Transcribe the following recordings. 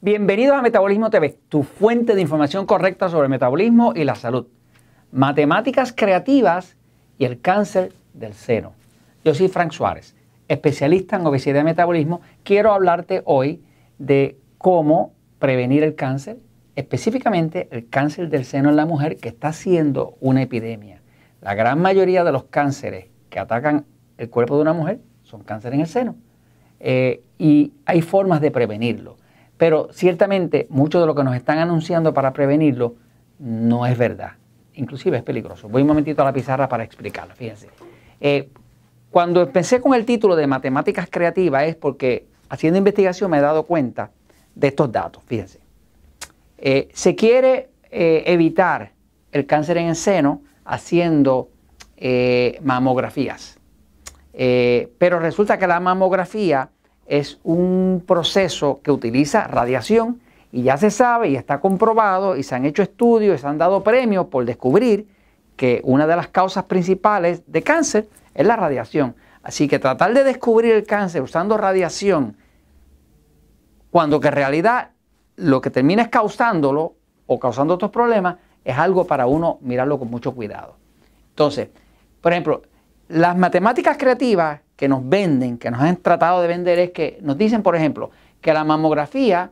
Bienvenidos a Metabolismo TV, tu fuente de información correcta sobre el metabolismo y la salud. Matemáticas creativas y el cáncer del seno. Yo soy Frank Suárez, especialista en obesidad y metabolismo. Quiero hablarte hoy de cómo prevenir el cáncer, específicamente el cáncer del seno en la mujer que está siendo una epidemia. La gran mayoría de los cánceres que atacan el cuerpo de una mujer son cáncer en el seno. Eh, y hay formas de prevenirlo. Pero ciertamente mucho de lo que nos están anunciando para prevenirlo no es verdad. Inclusive es peligroso. Voy un momentito a la pizarra para explicarlo. Fíjense. Eh, cuando empecé con el título de Matemáticas Creativas es porque haciendo investigación me he dado cuenta de estos datos. Fíjense. Eh, se quiere eh, evitar el cáncer en el seno haciendo mamografías. pero resulta que la mamografía es un proceso que utiliza radiación y ya se sabe y está comprobado y se han hecho estudios y se han dado premios por descubrir que una de las causas principales de cáncer es la radiación. Así que tratar de descubrir el cáncer usando radiación, cuando que en realidad lo que termina es causándolo o causando otros problemas, es algo para uno mirarlo con mucho cuidado. Entonces, por ejemplo, las matemáticas creativas que nos venden, que nos han tratado de vender, es que nos dicen, por ejemplo, que la mamografía,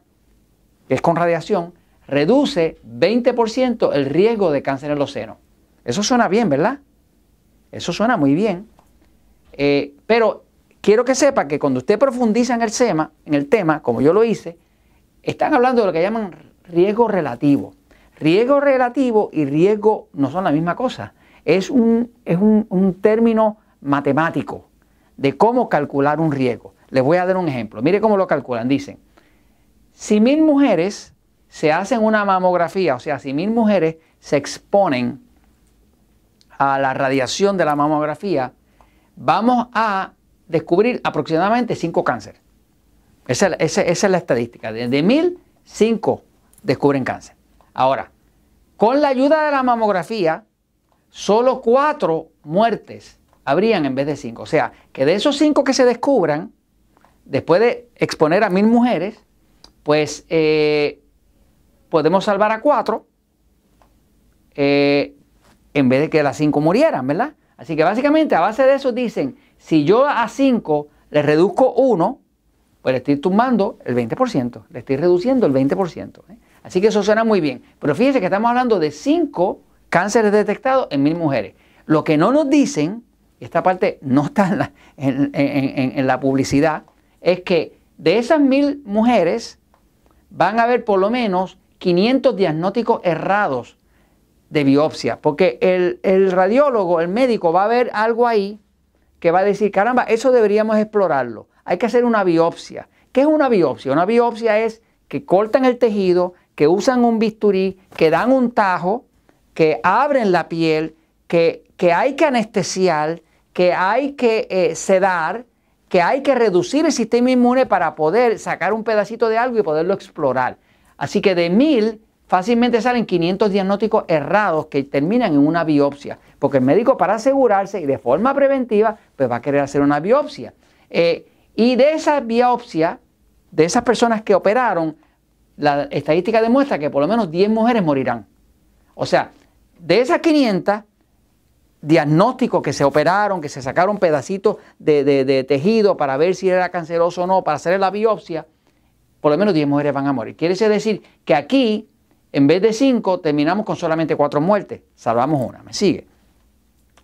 que es con radiación, reduce 20% el riesgo de cáncer en los senos. Eso suena bien, ¿verdad? Eso suena muy bien. Eh, pero quiero que sepa que cuando usted profundiza en el, tema, en el tema, como yo lo hice, están hablando de lo que llaman riesgo relativo. Riesgo relativo y riesgo no son la misma cosa. Es un, es un término matemático de cómo calcular un riesgo. Les voy a dar un ejemplo. Mire cómo lo calculan. Dicen, si mil mujeres se hacen una mamografía, o sea, si mil mujeres se exponen a la radiación de la mamografía, vamos a descubrir aproximadamente cinco cánceres. Esa, es la estadística. De, mil, cinco descubren cáncer. Ahora, con la ayuda de la mamografía, solo cuatro muertes habrían en vez de cinco. O sea, que de esos cinco que se descubran, después de exponer a mil mujeres, pues eh, podemos salvar a cuatro eh, en vez de que las cinco murieran, ¿verdad? Así que básicamente a base de eso dicen, si yo a cinco le reduzco uno, pues le estoy tumbando el 20%, le estoy reduciendo el 20%. ¿eh? Así que eso suena muy bien. Pero fíjense que estamos hablando de cinco cánceres detectados en mil mujeres. Lo que no nos dicen esta parte no está en la, publicidad, es que de esas mil mujeres van a haber por lo menos 500 diagnósticos errados de biopsia, porque el, el, radiólogo, el médico va a ver algo ahí que va a decir, caramba, eso deberíamos explorarlo. Hay que hacer una biopsia. ¿Qué es una biopsia? Una biopsia es que cortan el tejido, que usan un bisturí, que dan un tajo, que abren la piel, que, que hay que anestesiar, que hay que eh, sedar, que hay que reducir el sistema inmune para poder sacar un pedacito de algo y poderlo explorar. Así que de mil fácilmente salen 500 diagnósticos errados que terminan en una biopsia, porque el médico para asegurarse y de forma preventiva, pues va a querer hacer una biopsia. Eh, y de esa biopsia, de esas personas que operaron, la estadística demuestra que por lo menos 10 mujeres morirán. O sea, de esas 500, diagnósticos que se operaron, que se sacaron pedacitos de, tejido para ver si era canceroso o no, para hacer la biopsia, por lo menos 10 mujeres van a morir. Quiere decir que aquí, en vez de 5, terminamos con solamente 4 muertes. Salvamos una, ¿me sigue?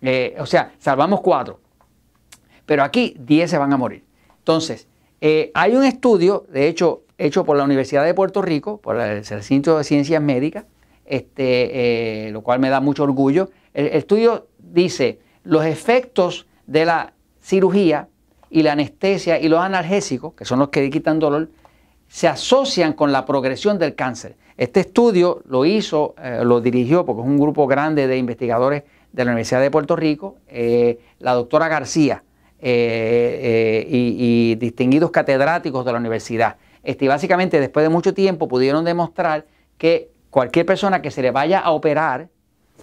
Eh, o sea, salvamos 4. Pero aquí 10 se van a morir. Entonces, eh, hay un estudio, de hecho, hecho por la Universidad de Puerto Rico, por el Centro de Ciencias Médicas, este, eh, lo cual me da mucho orgullo. El, estudio dice, los efectos de la cirugía y la anestesia y los analgésicos, que son los que quitan dolor, se asocian con la progresión del cáncer. Este estudio lo hizo, eh, lo dirigió, porque es un grupo grande de investigadores de la Universidad de Puerto Rico, eh, la doctora García y, distinguidos catedráticos de la universidad. Este, y básicamente, después de mucho tiempo, pudieron demostrar que cualquier persona que se le vaya a operar,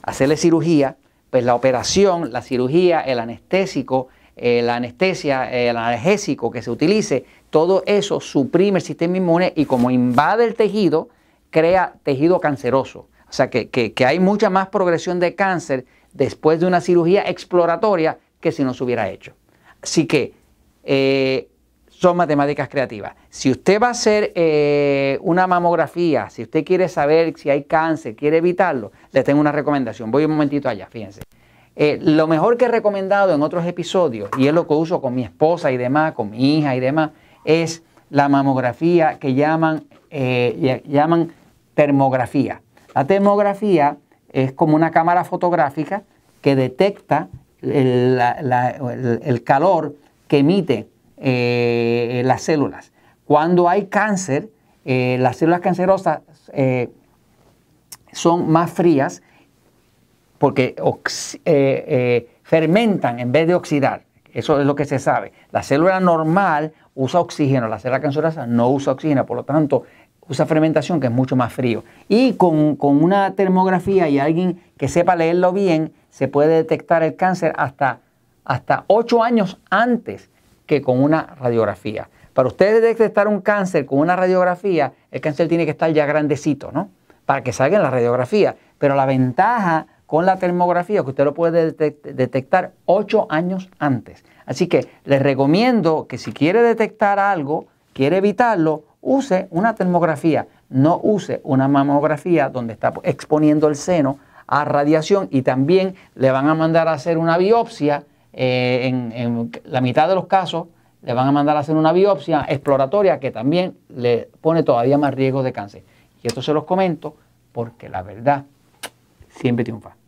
hacerle cirugía, pues la operación, la cirugía, el anestésico, la anestesia, el analgésico que se utilice, todo eso suprime el sistema inmune y como invade el tejido, crea tejido canceroso. O sea que, hay mucha más progresión de cáncer después de una cirugía exploratoria que si no se hubiera hecho. Así que eh, son matemáticas creativas. Si usted va a hacer eh, una mamografía, si usted quiere saber si hay cáncer, quiere evitarlo, le tengo una recomendación. Voy un momentito allá, fíjense. Eh, lo mejor que he recomendado en otros episodios, y es lo que uso con mi esposa y demás, con mi hija y demás, es la mamografía que llaman, llaman termografía. La termografía es como una cámara fotográfica que detecta el, calor que emite eh, las células. Cuando hay cáncer, eh, las células cancerosas eh, son más frías porque fermentan en vez de oxidar. Eso es lo que se sabe. La célula normal usa oxígeno, la célula cancerosa no usa oxígeno, por lo tanto usa fermentación que es mucho más frío. Y con, una termografía y alguien que sepa leerlo bien, se puede detectar el cáncer hasta, hasta 8 años antes que con una radiografía. Para usted detectar un cáncer con una radiografía, el cáncer tiene que estar ya grandecito, ¿no? Para que salga en la radiografía. Pero la ventaja con la termografía es que usted lo puede detectar 8 años antes. Así que les recomiendo que si quiere detectar algo, quiere evitarlo, use una termografía, no use una mamografía donde está exponiendo el seno a radiación y también le van a mandar a hacer una biopsia, eh, en, la mitad de los casos le van a mandar a hacer una biopsia exploratoria que también le pone todavía más riesgo de cáncer. Y esto se los comento porque la verdad siempre triunfa.